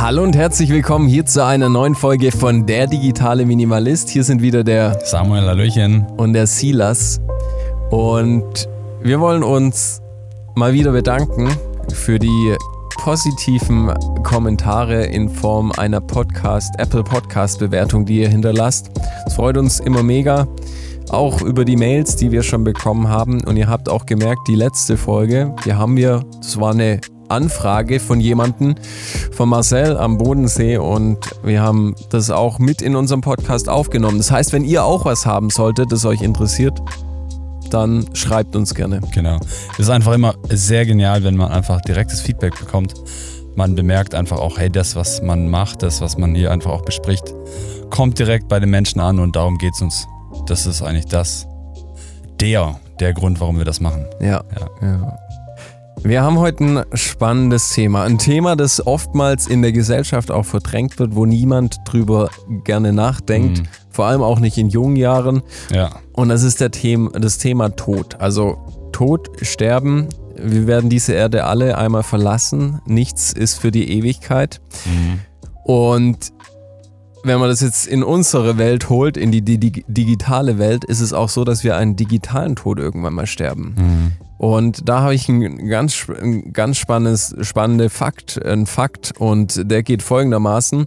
Hallo und herzlich willkommen hier zu einer neuen Folge von Der digitale Minimalist. Hier sind wieder der Samuel Hallöchen und der Silas. Und wir wollen uns mal wieder bedanken für die positiven Kommentare in Form einer Podcast, Apple Podcast Bewertung, die ihr hinterlasst. Es freut uns immer mega. Auch über die Mails, die wir schon bekommen haben. Und ihr habt auch gemerkt, die letzte Folge, die haben wir, das war eine Anfrage von jemandem, von Marcel am Bodensee und wir haben das auch mit in unserem Podcast aufgenommen. Das heißt, wenn ihr auch was haben solltet, das euch interessiert, dann schreibt uns gerne. Genau. Es ist einfach immer sehr genial, wenn man einfach direktes Feedback bekommt. Man bemerkt einfach auch, hey, das, was man macht, das, was man hier einfach auch bespricht, kommt direkt bei den Menschen an und darum geht es uns. Das ist eigentlich das, der, der Grund, warum wir das machen. Ja. ja. ja. Wir haben heute ein spannendes Thema. Ein Thema, das oftmals in der Gesellschaft auch verdrängt wird, wo niemand drüber gerne nachdenkt. Mhm. Vor allem auch nicht in jungen Jahren. Ja. Und das ist der Thema, das Thema Tod. Also Tod, Sterben. Wir werden diese Erde alle einmal verlassen. Nichts ist für die Ewigkeit. Mhm. Und wenn man das jetzt in unsere Welt holt, in die, die, die, digitale Welt, ist es auch so, dass wir einen digitalen Tod irgendwann mal sterben. Mhm. Und da habe ich ein ganz, ein ganz spannendes, spannende Fakt, ein Fakt und der geht folgendermaßen.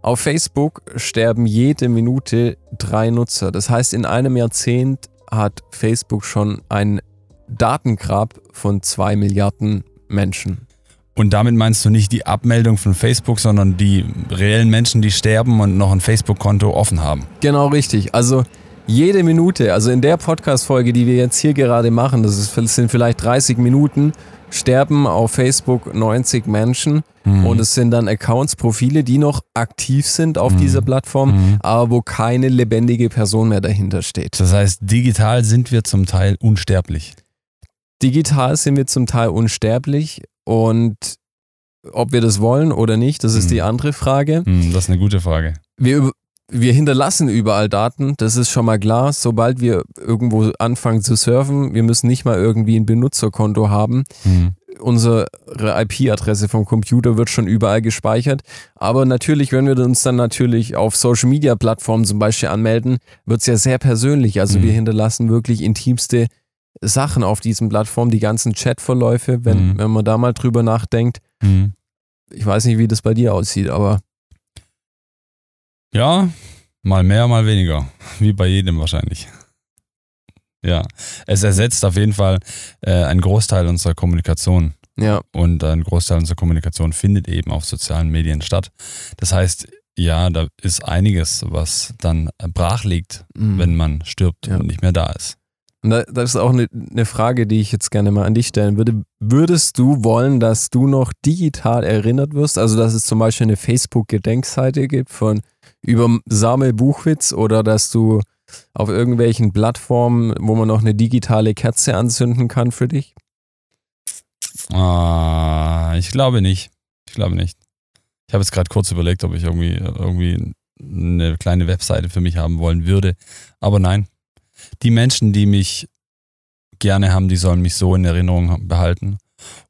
Auf Facebook sterben jede Minute drei Nutzer. Das heißt, in einem Jahrzehnt hat Facebook schon ein Datengrab von zwei Milliarden Menschen. Und damit meinst du nicht die Abmeldung von Facebook, sondern die reellen Menschen, die sterben und noch ein Facebook-Konto offen haben. Genau richtig. Also jede Minute, also in der Podcast-Folge, die wir jetzt hier gerade machen, das, ist, das sind vielleicht 30 Minuten, sterben auf Facebook 90 Menschen mhm. und es sind dann Accounts, Profile, die noch aktiv sind auf mhm. dieser Plattform, mhm. aber wo keine lebendige Person mehr dahinter steht. Das heißt, digital sind wir zum Teil unsterblich. Digital sind wir zum Teil unsterblich und ob wir das wollen oder nicht, das ist die mhm. andere Frage. Mhm, das ist eine gute Frage. Wir, wir hinterlassen überall Daten, das ist schon mal klar. Sobald wir irgendwo anfangen zu surfen, wir müssen nicht mal irgendwie ein Benutzerkonto haben. Mhm. Unsere IP-Adresse vom Computer wird schon überall gespeichert. Aber natürlich, wenn wir uns dann natürlich auf Social-Media-Plattformen zum Beispiel anmelden, wird es ja sehr persönlich. Also mhm. wir hinterlassen wirklich intimste Sachen auf diesen Plattformen, die ganzen Chatverläufe, wenn, mhm. wenn man da mal drüber nachdenkt. Mhm. Ich weiß nicht, wie das bei dir aussieht, aber ja, mal mehr, mal weniger. Wie bei jedem wahrscheinlich. Ja, es ersetzt auf jeden Fall äh, einen Großteil unserer Kommunikation. Ja. Und ein Großteil unserer Kommunikation findet eben auf sozialen Medien statt. Das heißt, ja, da ist einiges, was dann brach liegt, mhm. wenn man stirbt ja. und nicht mehr da ist. Und da, das ist auch eine, eine, Frage, die ich jetzt gerne mal an dich stellen würde. Würdest du wollen, dass du noch digital erinnert wirst? Also, dass es zum Beispiel eine Facebook-Gedenkseite gibt von über Samuel Buchwitz oder dass du auf irgendwelchen Plattformen, wo man noch eine digitale Kerze anzünden kann für dich? Ah, ich glaube nicht. Ich glaube nicht. Ich habe jetzt gerade kurz überlegt, ob ich irgendwie, irgendwie eine kleine Webseite für mich haben wollen würde. Aber nein. Die Menschen, die mich gerne haben, die sollen mich so in Erinnerung behalten.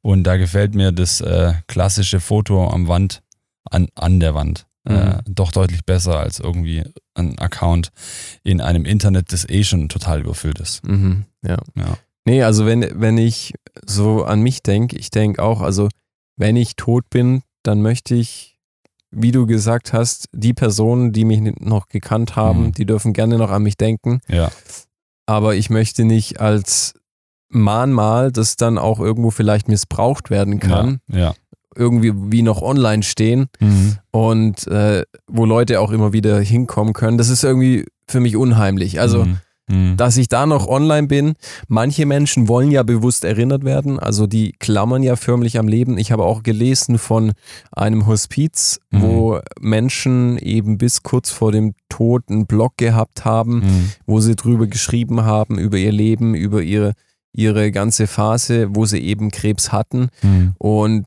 Und da gefällt mir das äh, klassische Foto am Wand, an, an der Wand äh, mhm. doch deutlich besser als irgendwie ein Account in einem Internet, das eh schon total überfüllt ist. Mhm. Ja. ja. Nee, also wenn, wenn ich so an mich denke, ich denke auch, also wenn ich tot bin, dann möchte ich, wie du gesagt hast, die Personen, die mich noch gekannt haben, mhm. die dürfen gerne noch an mich denken. Ja. Aber ich möchte nicht als Mahnmal, das dann auch irgendwo vielleicht missbraucht werden kann. Ja. ja irgendwie wie noch online stehen mhm. und äh, wo Leute auch immer wieder hinkommen können. Das ist irgendwie für mich unheimlich. Also, mhm. mhm. dass ich da noch online bin. Manche Menschen wollen ja bewusst erinnert werden, also die klammern ja förmlich am Leben. Ich habe auch gelesen von einem Hospiz, mhm. wo Menschen eben bis kurz vor dem Tod einen Blog gehabt haben, mhm. wo sie drüber geschrieben haben, über ihr Leben, über ihre ihre ganze Phase, wo sie eben Krebs hatten. Mhm. Und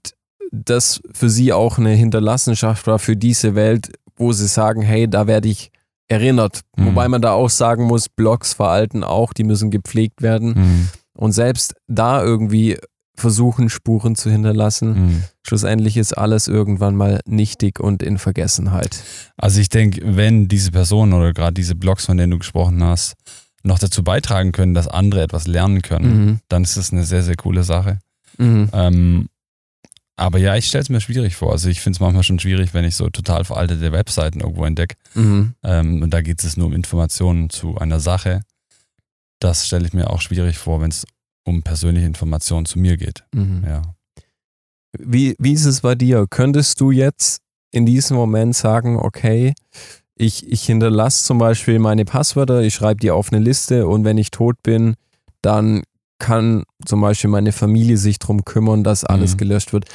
das für sie auch eine Hinterlassenschaft war für diese Welt, wo sie sagen, hey, da werde ich erinnert. Mhm. Wobei man da auch sagen muss, Blogs veralten auch, die müssen gepflegt werden. Mhm. Und selbst da irgendwie versuchen, Spuren zu hinterlassen. Mhm. Schlussendlich ist alles irgendwann mal nichtig und in Vergessenheit. Also ich denke, wenn diese Personen oder gerade diese Blogs, von denen du gesprochen hast, noch dazu beitragen können, dass andere etwas lernen können, mhm. dann ist das eine sehr, sehr coole Sache. Mhm. Ähm, aber ja, ich stelle es mir schwierig vor. Also ich finde es manchmal schon schwierig, wenn ich so total veraltete Webseiten irgendwo entdecke. Mhm. Ähm, und da geht es nur um Informationen zu einer Sache. Das stelle ich mir auch schwierig vor, wenn es um persönliche Informationen zu mir geht. Mhm. Ja. Wie, wie ist es bei dir? Könntest du jetzt in diesem Moment sagen, okay, ich, ich hinterlasse zum Beispiel meine Passwörter, ich schreibe die auf eine Liste und wenn ich tot bin, dann kann zum Beispiel meine Familie sich darum kümmern, dass alles mhm. gelöscht wird.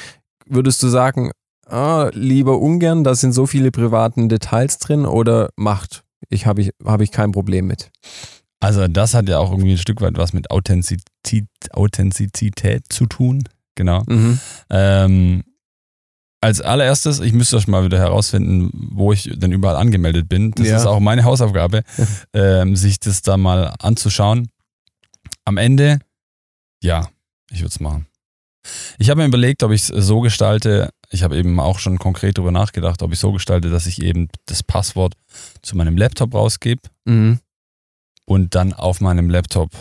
Würdest du sagen, ah, lieber ungern, da sind so viele privaten Details drin oder macht? Ich habe ich, hab ich kein Problem mit. Also das hat ja auch irgendwie ein Stück weit was mit Authentizität, Authentizität zu tun. Genau. Mhm. Ähm, als allererstes, ich müsste euch mal wieder herausfinden, wo ich denn überall angemeldet bin. Das ja. ist auch meine Hausaufgabe, ähm, sich das da mal anzuschauen. Am Ende, ja, ich würde es machen. Ich habe mir überlegt, ob ich es so gestalte, ich habe eben auch schon konkret darüber nachgedacht, ob ich so gestalte, dass ich eben das Passwort zu meinem Laptop rausgebe mhm. und dann auf meinem Laptop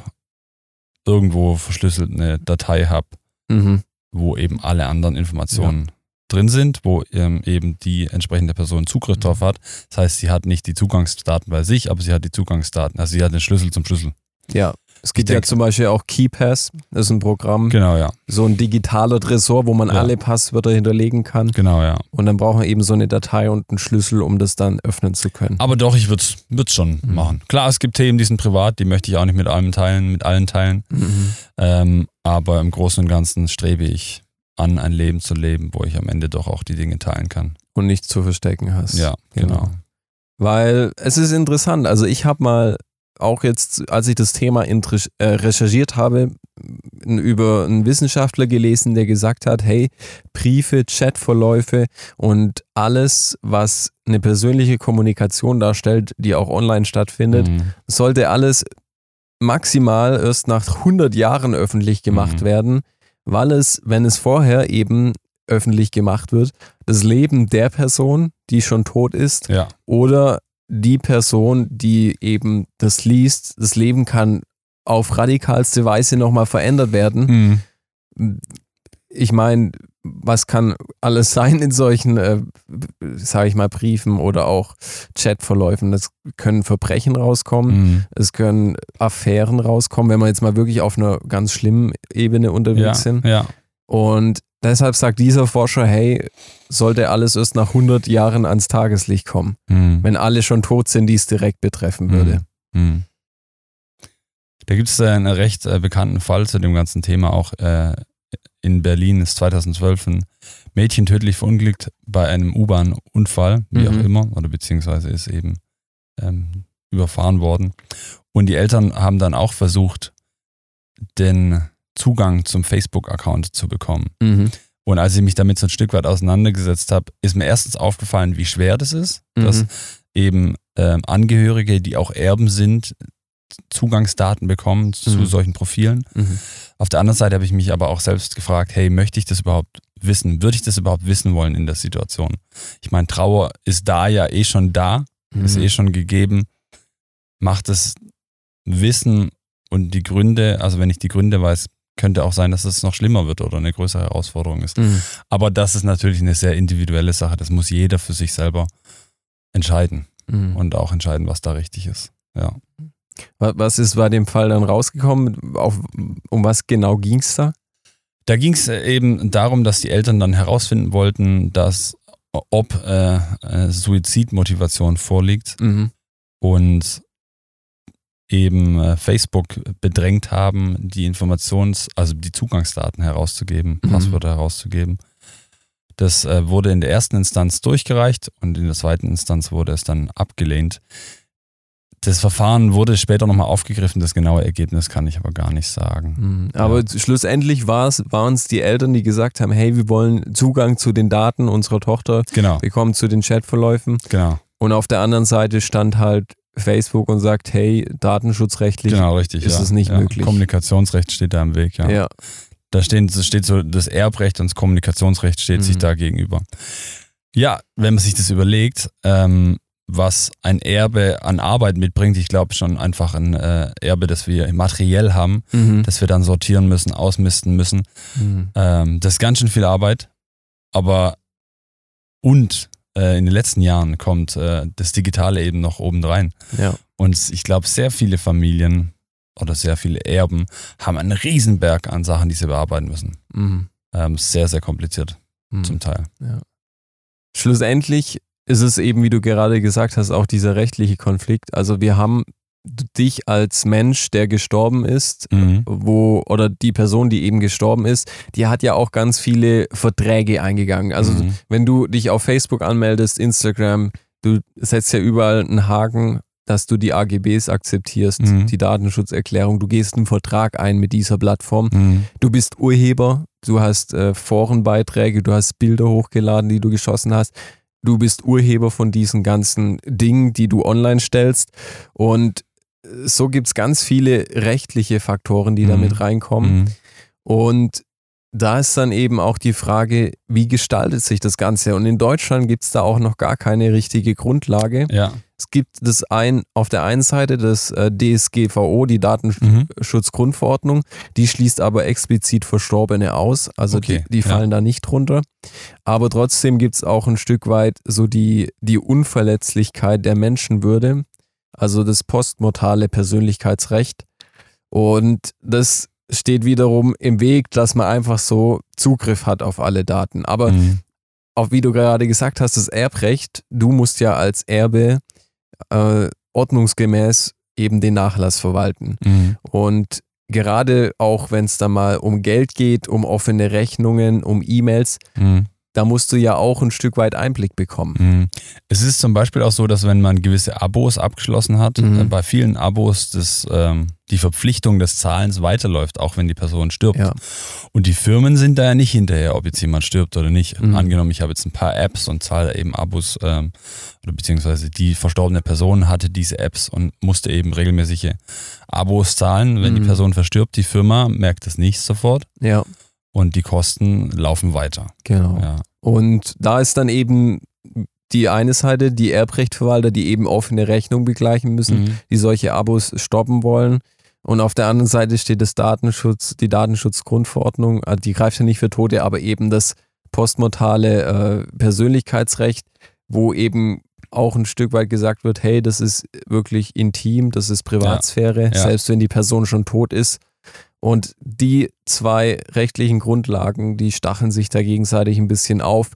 irgendwo verschlüsselt eine Datei habe, mhm. wo eben alle anderen Informationen ja. drin sind, wo ähm, eben die entsprechende Person Zugriff drauf hat. Das heißt, sie hat nicht die Zugangsdaten bei sich, aber sie hat die Zugangsdaten, also sie hat den Schlüssel zum Schlüssel. Ja. Es gibt ja zum Beispiel auch KeyPass, das ist ein Programm. Genau, ja. So ein digitaler Tresor, wo man ja. alle Passwörter hinterlegen kann. Genau, ja. Und dann braucht man eben so eine Datei und einen Schlüssel, um das dann öffnen zu können. Aber doch, ich würde es schon mhm. machen. Klar, es gibt Themen, die sind privat, die möchte ich auch nicht mit allem teilen, mit allen teilen. Mhm. Ähm, aber im Großen und Ganzen strebe ich an, ein Leben zu leben, wo ich am Ende doch auch die Dinge teilen kann. Und nichts zu verstecken hast. Ja, genau. genau. Weil es ist interessant. Also ich habe mal auch jetzt, als ich das Thema äh, recherchiert habe, über einen Wissenschaftler gelesen, der gesagt hat, hey, Briefe, Chatverläufe und alles, was eine persönliche Kommunikation darstellt, die auch online stattfindet, mhm. sollte alles maximal erst nach 100 Jahren öffentlich gemacht mhm. werden, weil es, wenn es vorher eben öffentlich gemacht wird, das Leben der Person, die schon tot ist, ja. oder die Person, die eben das liest, das Leben kann auf radikalste Weise nochmal verändert werden. Mhm. Ich meine, was kann alles sein in solchen, äh, sage ich mal, Briefen oder auch Chatverläufen? Es können Verbrechen rauskommen, mhm. es können Affären rauskommen, wenn wir jetzt mal wirklich auf einer ganz schlimmen Ebene unterwegs ja, sind. Ja. Und deshalb sagt dieser Forscher, hey, sollte alles erst nach 100 Jahren ans Tageslicht kommen, mhm. wenn alle schon tot sind, die es direkt betreffen würde. Mhm. Da gibt es einen recht äh, bekannten Fall zu dem ganzen Thema. Auch äh, in Berlin ist 2012 ein Mädchen tödlich verunglückt bei einem U-Bahn-Unfall, wie mhm. auch immer, oder beziehungsweise ist eben ähm, überfahren worden. Und die Eltern haben dann auch versucht, den Zugang zum Facebook-Account zu bekommen. Mhm. Und als ich mich damit so ein Stück weit auseinandergesetzt habe, ist mir erstens aufgefallen, wie schwer das ist, mhm. dass eben ähm, Angehörige, die auch Erben sind, Zugangsdaten bekommen zu mhm. solchen Profilen. Mhm. Auf der anderen Seite habe ich mich aber auch selbst gefragt, hey, möchte ich das überhaupt wissen? Würde ich das überhaupt wissen wollen in der Situation? Ich meine, Trauer ist da ja eh schon da, ist mhm. eh schon gegeben. Macht das Wissen und die Gründe, also wenn ich die Gründe weiß, könnte auch sein, dass es noch schlimmer wird oder eine größere Herausforderung ist. Mhm. Aber das ist natürlich eine sehr individuelle Sache. Das muss jeder für sich selber entscheiden mhm. und auch entscheiden, was da richtig ist. Ja. Was ist bei dem Fall dann rausgekommen? Auf, um was genau ging es da? Da ging es eben darum, dass die Eltern dann herausfinden wollten, dass ob äh, Suizidmotivation vorliegt. Mhm. Und eben äh, Facebook bedrängt haben, die Informations-, also die Zugangsdaten herauszugeben, mhm. Passwörter herauszugeben. Das äh, wurde in der ersten Instanz durchgereicht und in der zweiten Instanz wurde es dann abgelehnt. Das Verfahren wurde später nochmal aufgegriffen, das genaue Ergebnis kann ich aber gar nicht sagen. Mhm. Aber ja. schlussendlich waren es die Eltern, die gesagt haben, hey, wir wollen Zugang zu den Daten unserer Tochter, genau. wir kommen zu den Chatverläufen. Genau. Und auf der anderen Seite stand halt Facebook und sagt, hey, datenschutzrechtlich genau, richtig, ist ja. es nicht ja. möglich. Kommunikationsrecht steht da im Weg, ja. ja. Da stehen, steht so, das Erbrecht und das Kommunikationsrecht steht mhm. sich da gegenüber. Ja, wenn man sich das überlegt, ähm, was ein Erbe an Arbeit mitbringt, ich glaube schon einfach ein äh, Erbe, das wir materiell haben, mhm. das wir dann sortieren müssen, ausmisten müssen. Mhm. Ähm, das ist ganz schön viel Arbeit, aber und äh, in den letzten Jahren kommt äh, das Digitale eben noch obendrein. Ja. Und ich glaube, sehr viele Familien oder sehr viele Erben haben einen Riesenberg an Sachen, die sie bearbeiten müssen. Mhm. Ähm, sehr, sehr kompliziert mhm. zum Teil. Ja. Schlussendlich ist es eben, wie du gerade gesagt hast, auch dieser rechtliche Konflikt. Also wir haben dich als Mensch, der gestorben ist, mhm. wo, oder die Person, die eben gestorben ist, die hat ja auch ganz viele Verträge eingegangen. Also mhm. wenn du dich auf Facebook anmeldest, Instagram, du setzt ja überall einen Haken, dass du die AGBs akzeptierst, mhm. die Datenschutzerklärung, du gehst einen Vertrag ein mit dieser Plattform, mhm. du bist Urheber, du hast äh, Forenbeiträge, du hast Bilder hochgeladen, die du geschossen hast du bist Urheber von diesen ganzen Dingen, die du online stellst. Und so gibt es ganz viele rechtliche Faktoren, die mhm. damit reinkommen. Mhm. Und da ist dann eben auch die Frage, wie gestaltet sich das Ganze? Und in Deutschland gibt es da auch noch gar keine richtige Grundlage. Ja. Es gibt das ein, auf der einen Seite das äh, DSGVO, die Datenschutzgrundverordnung, die schließt aber explizit Verstorbene aus. Also okay. die, die, fallen ja. da nicht drunter. Aber trotzdem gibt es auch ein Stück weit so die, die Unverletzlichkeit der Menschenwürde, also das postmortale Persönlichkeitsrecht. Und das steht wiederum im Weg, dass man einfach so Zugriff hat auf alle Daten. Aber mhm. auch wie du gerade gesagt hast, das Erbrecht, du musst ja als Erbe äh, ordnungsgemäß eben den Nachlass verwalten. Mhm. Und gerade auch wenn es da mal um Geld geht, um offene Rechnungen, um E-Mails, mhm da musst du ja auch ein Stück weit Einblick bekommen. Mhm. Es ist zum Beispiel auch so, dass wenn man gewisse Abos abgeschlossen hat, mhm. äh, bei vielen Abos das, ähm, die Verpflichtung des Zahlens weiterläuft, auch wenn die Person stirbt. Ja. Und die Firmen sind da ja nicht hinterher, ob jetzt jemand stirbt oder nicht. Mhm. Angenommen, ich habe jetzt ein paar Apps und zahle eben Abos, ähm, oder beziehungsweise die verstorbene Person hatte diese Apps und musste eben regelmäßige Abos zahlen. Wenn die mhm. Person verstirbt, die Firma merkt das nicht sofort. Ja und die Kosten laufen weiter. Genau. Ja. Und da ist dann eben die eine Seite, die Erbrechtverwalter, die eben offene Rechnung begleichen müssen, mhm. die solche Abos stoppen wollen. Und auf der anderen Seite steht das Datenschutz, die Datenschutzgrundverordnung, also die greift ja nicht für Tote, aber eben das postmortale äh, Persönlichkeitsrecht, wo eben auch ein Stück weit gesagt wird, hey, das ist wirklich intim, das ist Privatsphäre, ja. Ja. selbst wenn die Person schon tot ist. Und die zwei rechtlichen Grundlagen, die stacheln sich da gegenseitig ein bisschen auf.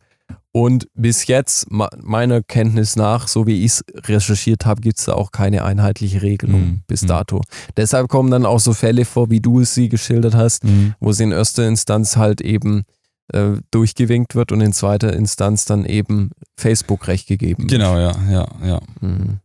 Und bis jetzt, meiner Kenntnis nach, so wie ich es recherchiert habe, gibt es da auch keine einheitliche Regelung mhm. bis mhm. dato. Deshalb kommen dann auch so Fälle vor, wie du es sie geschildert hast, mhm. wo sie in erster Instanz halt eben äh, durchgewinkt wird und in zweiter Instanz dann eben Facebook-Recht gegeben wird. Genau, ja, ja, ja. Mhm.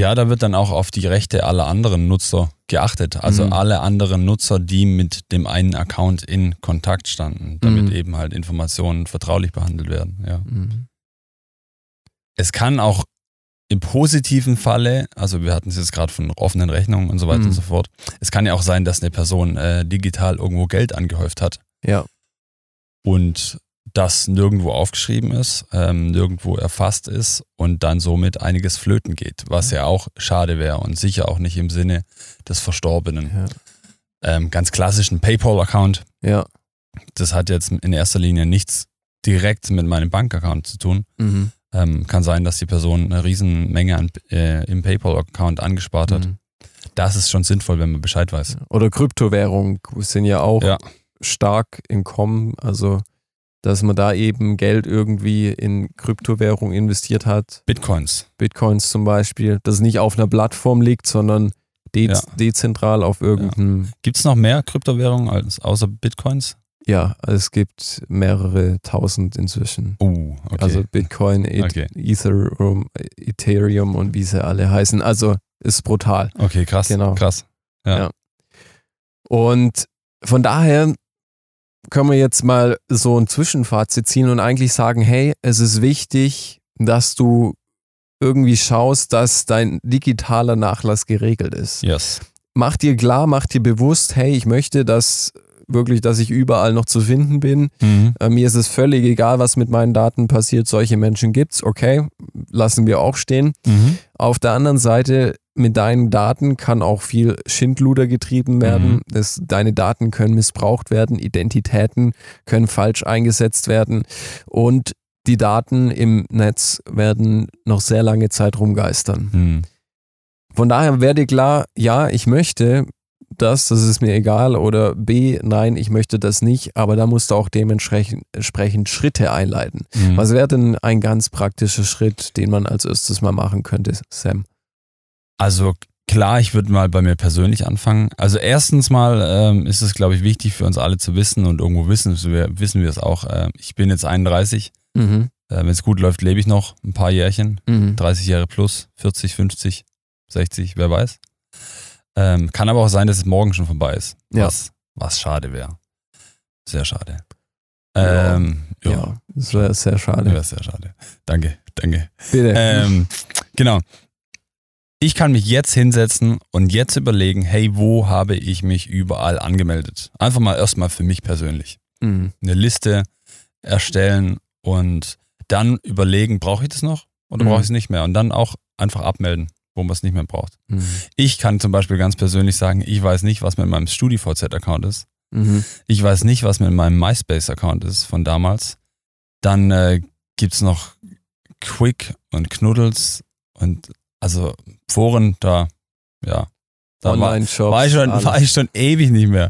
Ja, da wird dann auch auf die Rechte aller anderen Nutzer geachtet. Also mhm. alle anderen Nutzer, die mit dem einen Account in Kontakt standen, damit mhm. eben halt Informationen vertraulich behandelt werden. Ja. Mhm. Es kann auch im positiven Falle, also wir hatten es jetzt gerade von offenen Rechnungen und so weiter und mhm. so fort, es kann ja auch sein, dass eine Person äh, digital irgendwo Geld angehäuft hat. Ja. Und das nirgendwo aufgeschrieben ist, ähm, nirgendwo erfasst ist und dann somit einiges flöten geht, was ja auch schade wäre und sicher auch nicht im Sinne des Verstorbenen. Ja. Ähm, ganz klassisch ein PayPal-Account. Ja. Das hat jetzt in erster Linie nichts direkt mit meinem Bankaccount zu tun. Mhm. Ähm, kann sein, dass die Person eine Riesenmenge an, äh, im PayPal-Account angespart hat. Mhm. Das ist schon sinnvoll, wenn man Bescheid weiß. Oder Kryptowährungen sind ja auch ja. stark im Kommen. Also dass man da eben Geld irgendwie in Kryptowährung investiert hat. Bitcoins. Bitcoins zum Beispiel, dass es nicht auf einer Plattform liegt, sondern de ja. dezentral auf irgendeinem. Ja. Gibt es noch mehr Kryptowährungen als außer Bitcoins? Ja, es gibt mehrere tausend inzwischen. Uh, okay. Also Bitcoin, e okay. Ethereum, Ethereum und wie sie alle heißen. Also ist brutal. Okay, krass. Genau. Krass. Ja. ja. Und von daher können wir jetzt mal so ein Zwischenfazit ziehen und eigentlich sagen, hey, es ist wichtig, dass du irgendwie schaust, dass dein digitaler Nachlass geregelt ist. Yes. Mach dir klar, mach dir bewusst, hey, ich möchte, dass wirklich, dass ich überall noch zu finden bin. Mhm. Äh, mir ist es völlig egal, was mit meinen Daten passiert. Solche Menschen gibt es, okay, lassen wir auch stehen. Mhm. Auf der anderen Seite, mit deinen Daten kann auch viel Schindluder getrieben werden. Mhm. Das, deine Daten können missbraucht werden, Identitäten können falsch eingesetzt werden und die Daten im Netz werden noch sehr lange Zeit rumgeistern. Mhm. Von daher werde klar, ja, ich möchte das, das ist mir egal, oder B, nein, ich möchte das nicht, aber da musst du auch dementsprechend Schritte einleiten. Mhm. Was wäre denn ein ganz praktischer Schritt, den man als erstes mal machen könnte, Sam? Also klar, ich würde mal bei mir persönlich anfangen. Also erstens mal ähm, ist es, glaube ich, wichtig für uns alle zu wissen und irgendwo wissen wir, wissen wir es auch. Äh, ich bin jetzt 31. Mhm. Äh, Wenn es gut läuft, lebe ich noch ein paar Jährchen. Mhm. 30 Jahre plus, 40, 50, 60, wer weiß. Ähm, kann aber auch sein, dass es morgen schon vorbei ist. Ja. Was, was schade wäre. Sehr schade. Ähm, ja, ja, das wäre sehr schade. Wäre sehr schade. Danke, danke. Bitte. Ähm, genau. Ich kann mich jetzt hinsetzen und jetzt überlegen, hey, wo habe ich mich überall angemeldet? Einfach mal erstmal für mich persönlich. Mhm. Eine Liste erstellen und dann überlegen, brauche ich das noch oder mhm. brauche ich es nicht mehr? Und dann auch einfach abmelden wo man es nicht mehr braucht. Mhm. Ich kann zum Beispiel ganz persönlich sagen, ich weiß nicht, was mit meinem StudiVZ-Account ist. Mhm. Ich weiß nicht, was mit meinem MySpace-Account ist von damals. Dann äh, gibt es noch Quick und Knuddels und also Foren, da, ja. Da war, war, ich schon, war ich schon ewig nicht mehr.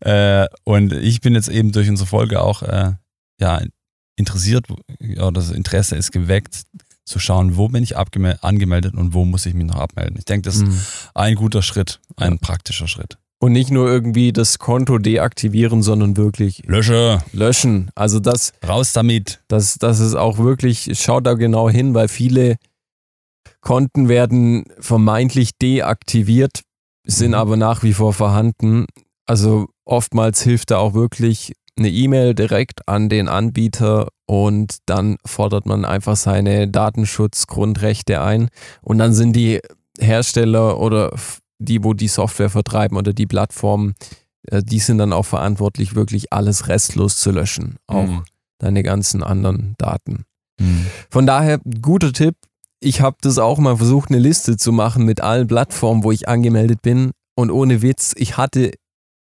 Ja. Äh, und ich bin jetzt eben durch unsere Folge auch äh, ja, interessiert, oder das Interesse ist geweckt, zu schauen, wo bin ich angemeldet und wo muss ich mich noch abmelden. Ich denke, das ist mhm. ein guter Schritt, ein ja. praktischer Schritt. Und nicht nur irgendwie das Konto deaktivieren, sondern wirklich Lösche. löschen. Also das. Raus damit. Das, das ist auch wirklich, schaut da genau hin, weil viele Konten werden vermeintlich deaktiviert, sind mhm. aber nach wie vor vorhanden. Also oftmals hilft da auch wirklich eine E-Mail direkt an den Anbieter und dann fordert man einfach seine Datenschutzgrundrechte ein und dann sind die Hersteller oder die, wo die Software vertreiben oder die Plattformen, äh, die sind dann auch verantwortlich, wirklich alles restlos zu löschen. Auch mhm. deine ganzen anderen Daten. Mhm. Von daher, guter Tipp. Ich habe das auch mal versucht, eine Liste zu machen mit allen Plattformen, wo ich angemeldet bin. Und ohne Witz, ich hatte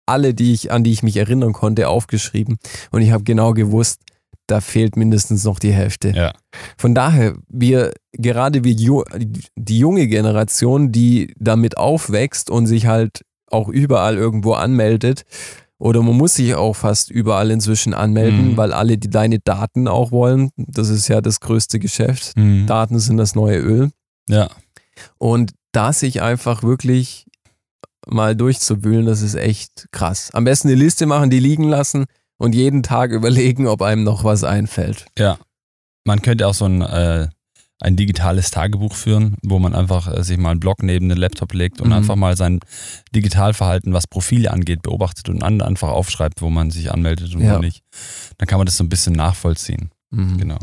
alle, die ich, an die ich mich erinnern konnte, aufgeschrieben. Und ich habe genau gewusst, da fehlt mindestens noch die Hälfte. Ja. Von daher, wir, gerade wie die junge Generation, die damit aufwächst und sich halt auch überall irgendwo anmeldet, oder man muss sich auch fast überall inzwischen anmelden, mhm. weil alle die deine Daten auch wollen. Das ist ja das größte Geschäft. Mhm. Daten sind das neue Öl. Ja. Und da sich einfach wirklich mal durchzuwühlen, das ist echt krass. Am besten eine Liste machen, die liegen lassen und jeden Tag überlegen, ob einem noch was einfällt. Ja. Man könnte auch so ein, äh, ein digitales Tagebuch führen, wo man einfach äh, sich mal einen Blog neben den Laptop legt und mhm. einfach mal sein Digitalverhalten, was Profile angeht, beobachtet und dann einfach aufschreibt, wo man sich anmeldet und ja. wo nicht. Dann kann man das so ein bisschen nachvollziehen. Mhm. Genau.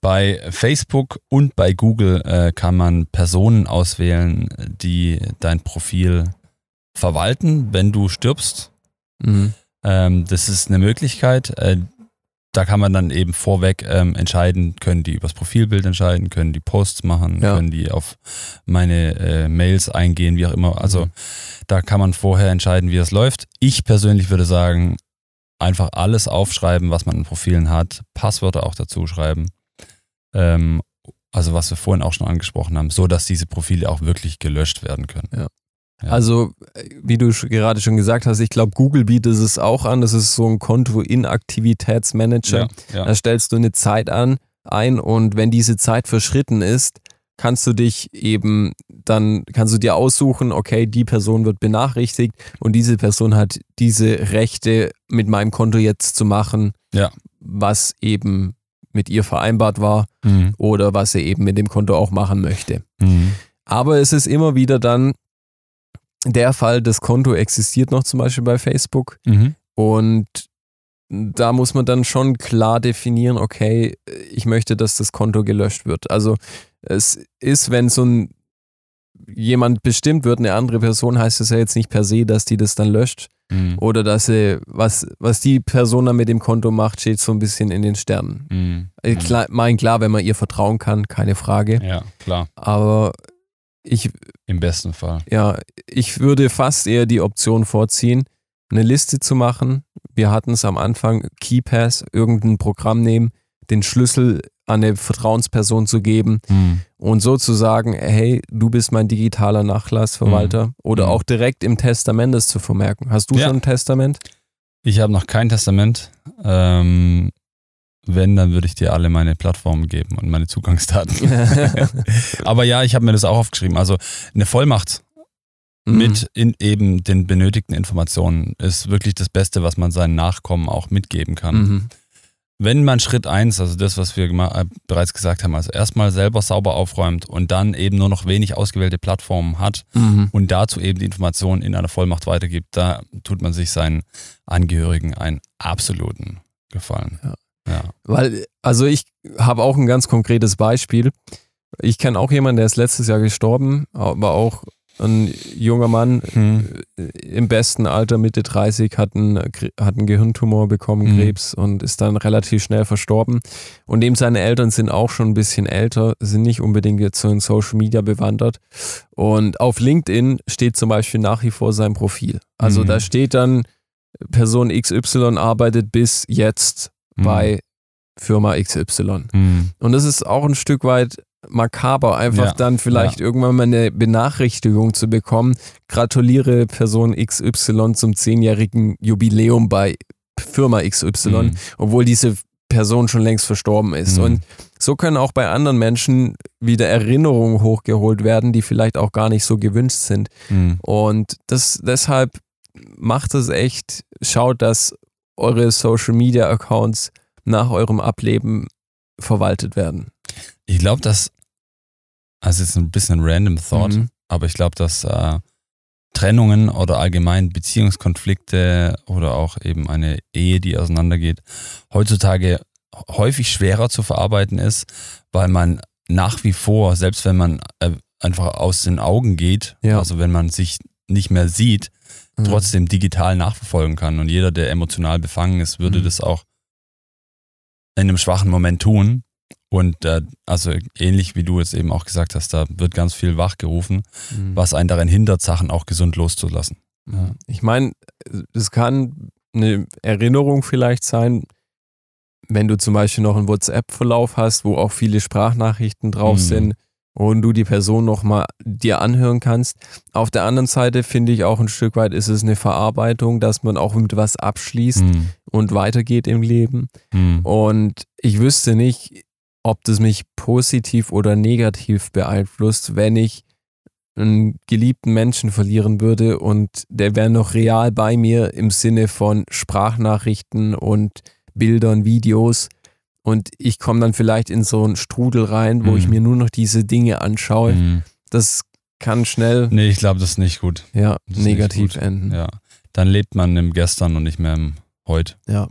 Bei Facebook und bei Google äh, kann man Personen auswählen, die dein Profil verwalten, wenn du stirbst. Mhm. Ähm, das ist eine Möglichkeit. Äh, da kann man dann eben vorweg ähm, entscheiden, können die übers Profilbild entscheiden, können die Posts machen, ja. können die auf meine äh, Mails eingehen, wie auch immer. Also mhm. da kann man vorher entscheiden, wie es läuft. Ich persönlich würde sagen, einfach alles aufschreiben, was man in Profilen hat, Passwörter auch dazu schreiben. Ähm, also was wir vorhin auch schon angesprochen haben, so dass diese Profile auch wirklich gelöscht werden können. Ja. Ja. Also, wie du gerade schon gesagt hast, ich glaube, Google bietet es auch an. Das ist so ein Konto-Inaktivitätsmanager. Ja, ja. Da stellst du eine Zeit an, ein und wenn diese Zeit verschritten ist, kannst du dich eben, dann kannst du dir aussuchen, okay, die Person wird benachrichtigt und diese Person hat diese Rechte mit meinem Konto jetzt zu machen, ja. was eben mit ihr vereinbart war mhm. oder was sie eben mit dem Konto auch machen möchte. Mhm. Aber es ist immer wieder dann der Fall, das Konto existiert noch zum Beispiel bei Facebook mhm. und da muss man dann schon klar definieren, okay, ich möchte, dass das Konto gelöscht wird. Also es ist, wenn so ein jemand bestimmt wird, eine andere Person, heißt es ja jetzt nicht per se, dass die das dann löscht. Mhm. Oder dass sie, was, was die Person dann mit dem Konto macht, steht so ein bisschen in den Sternen. Mhm. Ich meine, klar, wenn man ihr vertrauen kann, keine Frage. Ja, klar. Aber ich. Im besten Fall. Ja, ich würde fast eher die Option vorziehen, eine Liste zu machen. Wir hatten es am Anfang, KeyPass, irgendein Programm nehmen, den Schlüssel an eine Vertrauensperson zu geben mhm. und so zu sagen, hey, du bist mein digitaler Nachlassverwalter mhm. oder mhm. auch direkt im Testament das zu vermerken. Hast du ja. schon ein Testament? Ich habe noch kein Testament. Ähm, wenn, dann würde ich dir alle meine Plattformen geben und meine Zugangsdaten. Aber ja, ich habe mir das auch aufgeschrieben. Also eine Vollmacht mhm. mit in eben den benötigten Informationen ist wirklich das Beste, was man seinen Nachkommen auch mitgeben kann. Mhm wenn man Schritt eins, also das, was wir äh, bereits gesagt haben, also erstmal selber sauber aufräumt und dann eben nur noch wenig ausgewählte Plattformen hat mhm. und dazu eben die Informationen in einer Vollmacht weitergibt, da tut man sich seinen Angehörigen einen absoluten Gefallen. Ja. Ja. Weil, also ich habe auch ein ganz konkretes Beispiel. Ich kenne auch jemanden, der ist letztes Jahr gestorben, aber auch ein junger Mann hm. im besten Alter, Mitte 30, hat einen, hat einen Gehirntumor bekommen, hm. Krebs, und ist dann relativ schnell verstorben. Und eben seine Eltern sind auch schon ein bisschen älter, sind nicht unbedingt jetzt so in Social Media bewandert. Und auf LinkedIn steht zum Beispiel nach wie vor sein Profil. Also hm. da steht dann, Person XY arbeitet bis jetzt hm. bei Firma XY. Hm. Und das ist auch ein Stück weit makaber, einfach ja, dann vielleicht ja. irgendwann mal eine Benachrichtigung zu bekommen. Gratuliere Person XY zum zehnjährigen Jubiläum bei Firma XY, mhm. obwohl diese Person schon längst verstorben ist. Mhm. Und so können auch bei anderen Menschen wieder Erinnerungen hochgeholt werden, die vielleicht auch gar nicht so gewünscht sind. Mhm. Und das, deshalb macht es echt, schaut, dass eure Social Media Accounts nach eurem Ableben verwaltet werden. Ich glaube, dass also jetzt ein bisschen random Thought, mhm. aber ich glaube, dass äh, Trennungen oder allgemein Beziehungskonflikte oder auch eben eine Ehe, die auseinandergeht, heutzutage häufig schwerer zu verarbeiten ist, weil man nach wie vor, selbst wenn man äh, einfach aus den Augen geht, ja. also wenn man sich nicht mehr sieht, mhm. trotzdem digital nachverfolgen kann. Und jeder, der emotional befangen ist, würde mhm. das auch in einem schwachen Moment tun. Und äh, also ähnlich wie du jetzt eben auch gesagt hast, da wird ganz viel wachgerufen, mhm. was einen daran hindert, Sachen auch gesund loszulassen. Ja. Ich meine, es kann eine Erinnerung vielleicht sein, wenn du zum Beispiel noch einen WhatsApp-Verlauf hast, wo auch viele Sprachnachrichten drauf mhm. sind und du die Person nochmal dir anhören kannst. Auf der anderen Seite finde ich auch ein Stück weit ist es eine Verarbeitung, dass man auch mit was abschließt mhm. und weitergeht im Leben. Mhm. Und ich wüsste nicht, ob das mich positiv oder negativ beeinflusst, wenn ich einen geliebten Menschen verlieren würde und der wäre noch real bei mir im Sinne von Sprachnachrichten und Bildern, Videos und ich komme dann vielleicht in so einen Strudel rein, wo mhm. ich mir nur noch diese Dinge anschaue. Mhm. Das kann schnell. Nee, ich glaube, das ist nicht gut. Ja, negativ enden. Ja. Dann lebt man im Gestern und nicht mehr im Heute. Ja.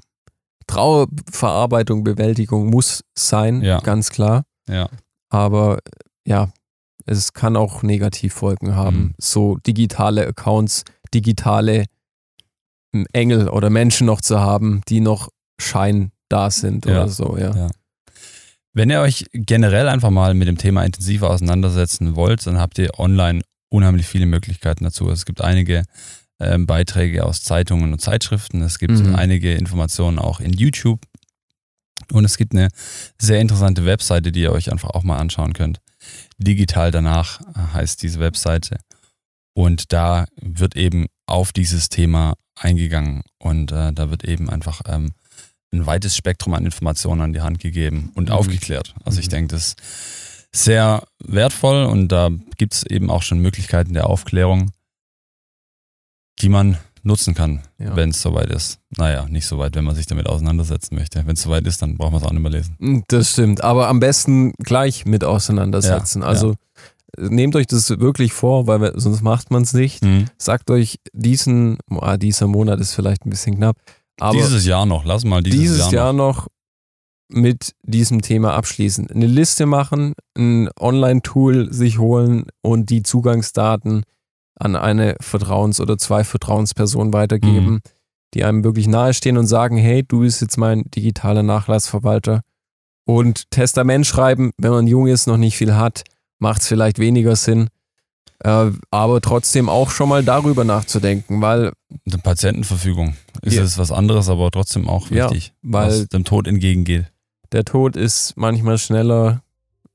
Trauerverarbeitung, Bewältigung muss sein, ja. ganz klar. Ja. Aber ja, es kann auch Negativfolgen haben. Mhm. So digitale Accounts, digitale Engel oder Menschen noch zu haben, die noch Schein da sind ja. oder so, ja. ja. Wenn ihr euch generell einfach mal mit dem Thema intensiver auseinandersetzen wollt, dann habt ihr online unheimlich viele Möglichkeiten dazu. Es gibt einige ähm, Beiträge aus Zeitungen und Zeitschriften. Es gibt mhm. einige Informationen auch in YouTube. Und es gibt eine sehr interessante Webseite, die ihr euch einfach auch mal anschauen könnt. Digital danach heißt diese Webseite. Und da wird eben auf dieses Thema eingegangen. Und äh, da wird eben einfach ähm, ein weites Spektrum an Informationen an die Hand gegeben und mhm. aufgeklärt. Also ich mhm. denke, das ist sehr wertvoll und da gibt es eben auch schon Möglichkeiten der Aufklärung die man nutzen kann, ja. wenn es soweit ist. Naja, nicht so weit, wenn man sich damit auseinandersetzen möchte. Wenn es soweit ist, dann braucht man es auch nicht mehr lesen. Hm, das stimmt, aber am besten gleich mit auseinandersetzen. Ja, also ja. nehmt euch das wirklich vor, weil sonst macht man es nicht. Mhm. Sagt euch, diesen, ah, dieser Monat ist vielleicht ein bisschen knapp. Aber dieses Jahr noch, lass mal dieses, dieses Jahr, Jahr noch. noch mit diesem Thema abschließen. Eine Liste machen, ein Online-Tool sich holen und die Zugangsdaten an eine Vertrauens- oder zwei Vertrauenspersonen weitergeben, mhm. die einem wirklich nahestehen und sagen, hey, du bist jetzt mein digitaler Nachlassverwalter. Und Testament schreiben, wenn man jung ist, noch nicht viel hat, macht es vielleicht weniger Sinn. Äh, aber trotzdem auch schon mal darüber nachzudenken, weil. Eine Patientenverfügung ist ja. es was anderes, aber trotzdem auch wichtig, ja, weil was dem Tod entgegengeht. Der Tod ist manchmal schneller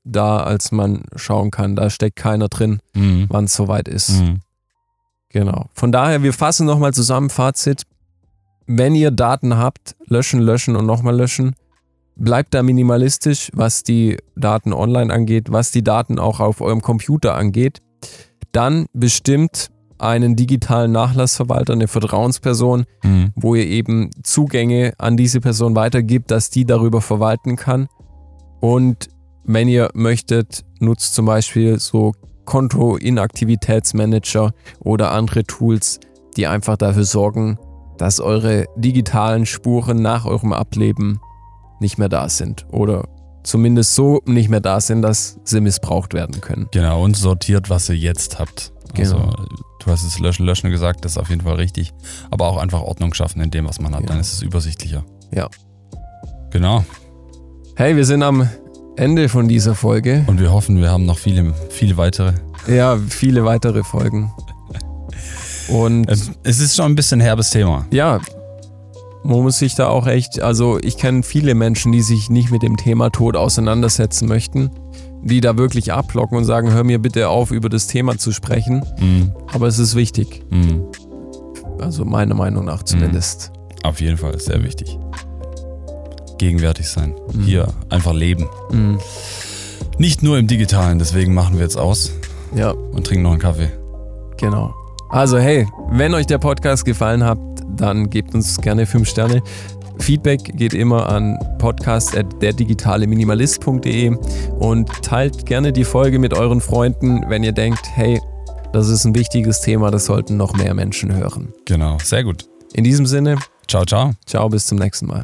da, als man schauen kann. Da steckt keiner drin, mhm. wann es soweit ist. Mhm. Genau. Von daher, wir fassen nochmal zusammen Fazit. Wenn ihr Daten habt, löschen, löschen und nochmal löschen. Bleibt da minimalistisch, was die Daten online angeht, was die Daten auch auf eurem Computer angeht. Dann bestimmt einen digitalen Nachlassverwalter, eine Vertrauensperson, mhm. wo ihr eben Zugänge an diese Person weitergibt, dass die darüber verwalten kann. Und wenn ihr möchtet, nutzt zum Beispiel so Konto-Inaktivitätsmanager oder andere Tools, die einfach dafür sorgen, dass eure digitalen Spuren nach eurem Ableben nicht mehr da sind oder zumindest so nicht mehr da sind, dass sie missbraucht werden können. Genau, und sortiert, was ihr jetzt habt. Also, genau. du hast es löschen, löschen gesagt, das ist auf jeden Fall richtig. Aber auch einfach Ordnung schaffen in dem, was man hat, ja. dann ist es übersichtlicher. Ja. Genau. Hey, wir sind am Ende von dieser Folge. Und wir hoffen, wir haben noch viele, viele weitere. Ja, viele weitere Folgen. Und es ist schon ein bisschen herbes Thema. Ja, man muss sich da auch echt, also ich kenne viele Menschen, die sich nicht mit dem Thema Tod auseinandersetzen möchten, die da wirklich ablocken und sagen, hör mir bitte auf, über das Thema zu sprechen. Mhm. Aber es ist wichtig. Mhm. Also meiner Meinung nach zumindest. Mhm. Auf jeden Fall, sehr wichtig gegenwärtig sein. Mhm. Hier einfach leben. Mhm. Nicht nur im Digitalen, deswegen machen wir jetzt aus. Ja. Und trinken noch einen Kaffee. Genau. Also hey, wenn euch der Podcast gefallen hat, dann gebt uns gerne 5 Sterne. Feedback geht immer an podcast.derdigitale-minimalist.de und teilt gerne die Folge mit euren Freunden, wenn ihr denkt, hey, das ist ein wichtiges Thema, das sollten noch mehr Menschen hören. Genau, sehr gut. In diesem Sinne, ciao, ciao. Ciao, bis zum nächsten Mal.